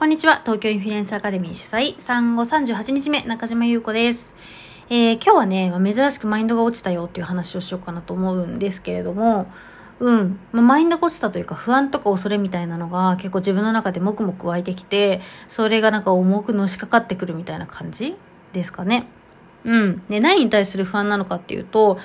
こんにちは。東京インフルエンスアカデミー主催、産後38日目、中島優子です。えー、今日はね、珍しくマインドが落ちたよっていう話をしようかなと思うんですけれども、うん。まあ、マインドが落ちたというか、不安とか恐れみたいなのが結構自分の中でもくもく湧いてきて、それがなんか重くのしかかってくるみたいな感じですかね。うん。で、何に対する不安なのかっていうと、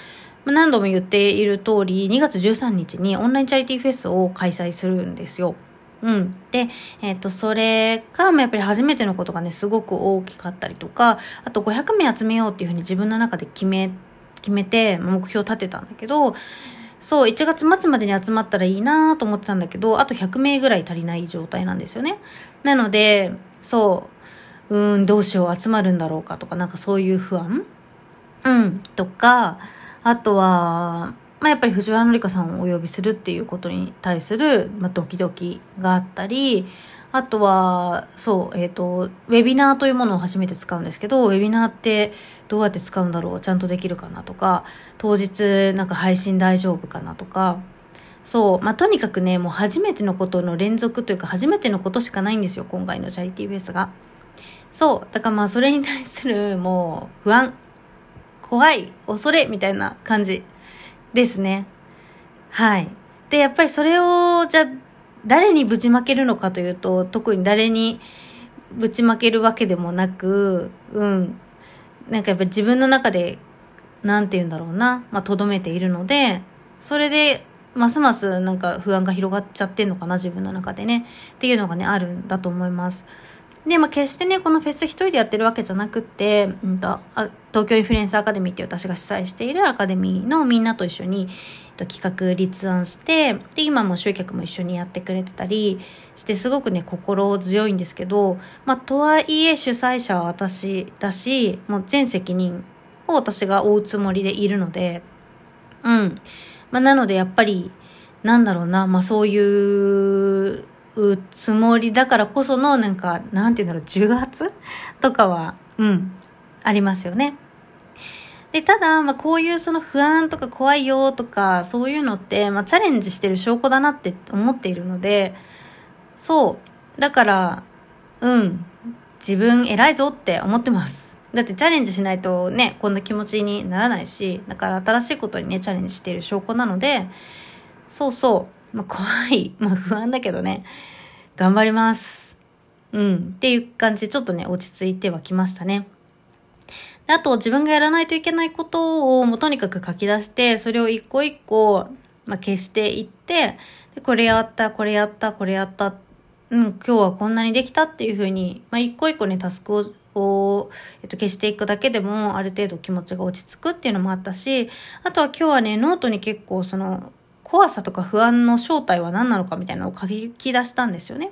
ま何度も言っている通り、2月13日にオンラインチャリティーフェスを開催するんですよ。うん。で、えっ、ー、と、それが、やっぱり初めてのことがね、すごく大きかったりとか、あと500名集めようっていうふうに自分の中で決め、決めて、目標を立てたんだけど、そう、1月末までに集まったらいいなと思ってたんだけど、あと100名ぐらい足りない状態なんですよね。なので、そう、うん、どうしよう、集まるんだろうかとか、なんかそういう不安？うん、とか、あとは、まあ、やっぱり藤原紀香さんをお呼びするっていうことに対する、まあ、ドキドキがあったり、あとは、そう、えっ、ー、と、ウェビナーというものを初めて使うんですけど、ウェビナーってどうやって使うんだろうちゃんとできるかなとか、当日なんか配信大丈夫かなとか、そう、まあ、とにかくね、もう初めてのことの連続というか、初めてのことしかないんですよ、今回のチャリティーフェスが。そう、だからまあ、それに対する、もう、不安、怖い、恐れ、みたいな感じですね。はい。で、やっぱりそれを、じゃ誰にぶちまけるのかというと、特に誰にぶちまけるわけでもなく、うん。なんかやっぱ自分の中で、なんて言うんだろうな、まあ、とどめているので、それで、ますますなんか不安が広がっちゃってんのかな、自分の中でね。っていうのがね、あるんだと思います。で、まあ、決してね、このフェス一人でやってるわけじゃなくて、うんと、東京インフルエンスアカデミーっていう私が主催しているアカデミーのみんなと一緒に、と、企画立案して、で、今も集客も一緒にやってくれてたりして、すごくね、心強いんですけど、まあ、とはいえ主催者は私だし、もう全責任を私が負うつもりでいるので、うん。まあ、なのでやっぱり、なんだろうな、まあ、そういううつもりだからこそのなんか、なんて言うんだろう、重圧とかは、うん、ありますよね。で、ただ、まあ、こういうその不安とか怖いよとか、そういうのって、まあ、チャレンジしてる証拠だなって思っているので、そう。だから、うん、自分偉いぞって思ってます。だってチャレンジしないとね、こんな気持ちにならないし、だから新しいことにね、チャレンジしている証拠なので、そうそう。まあ、怖い。まあ、不安だけどね、頑張ります。うん。っていう感じで、ちょっとね、落ち着いてはきましたね。であと、自分がやらないといけないことを、もうとにかく書き出して、それを一個一個、まあ、消していって、でこれやった、これやった、これやった、うん、今日はこんなにできたっていうふうに、まあ、一個一個ね、タスクを、を、えっと、消していくだけでも、ある程度気持ちが落ち着くっていうのもあったし、あとは今日はね、ノートに結構その、怖さとか不安の正体は何なのかみたいなのを書き出したんですよね。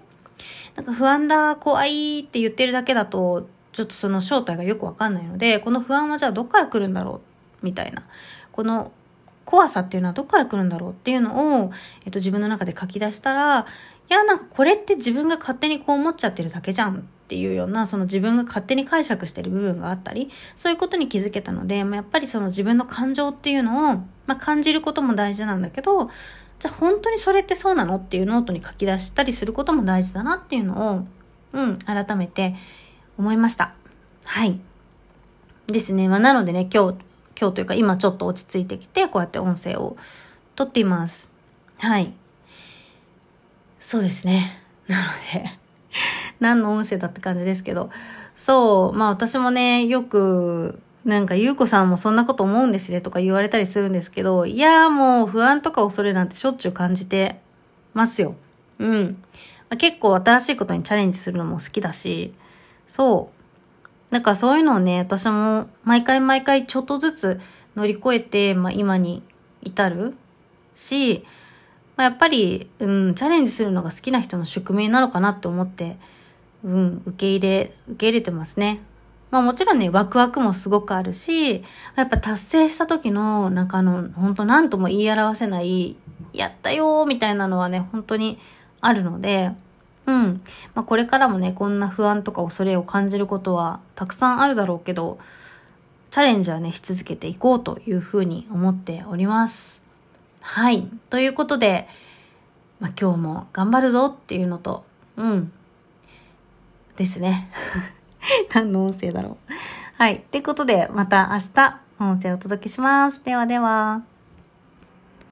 なんか不安だ、怖いって言ってるだけだと、ちょっとその正体がよくわかんないので、この不安はじゃあどっから来るんだろうみたいな。この怖さっていうのはどっから来るんだろうっていうのを、えっと、自分の中で書き出したら、いや、なんかこれって自分が勝手にこう思っちゃってるだけじゃんっていうような、その自分が勝手に解釈してる部分があったり、そういうことに気づけたので、まあ、やっぱりその自分の感情っていうのを、まあ、感じることも大事なんだけど、じゃあ本当にそれってそうなのっていうノートに書き出したりすることも大事だなっていうのを、うん、改めて思いました。はい。ですね。まあ、なのでね、今日、今日というか今ちょっと落ち着いてきて、こうやって音声を撮っています。はい。そうですね。なので何の音声だって感じですけど、そう、まあ私もね、よく、なんか、ゆうこさんもそんなこと思うんですねとか言われたりするんですけど、いやーもう不安とか恐れなんてしょっちゅう感じてますよ。うん。まあ、結構新しいことにチャレンジするのも好きだし、そう。なんかそういうのをね、私も毎回毎回ちょっとずつ乗り越えて、まあ今に至るし、まあ、やっぱり、うん、チャレンジするのが好きな人の宿命なのかなって思って、うん、受け入れ、受け入れてますね。まあもちろんね、ワクワクもすごくあるし、やっぱ達成した時の、なんかあの、本当何とも言い表せない、やったよーみたいなのはね、本当にあるので、うん。まあこれからもね、こんな不安とか恐れを感じることはたくさんあるだろうけど、チャレンジはね、し続けていこうというふうに思っております。はい。ということで、まあ今日も頑張るぞっていうのと、うん。ですね。何の音声だろう。はい。ってことで、また明日、音声をお届けします。ではでは。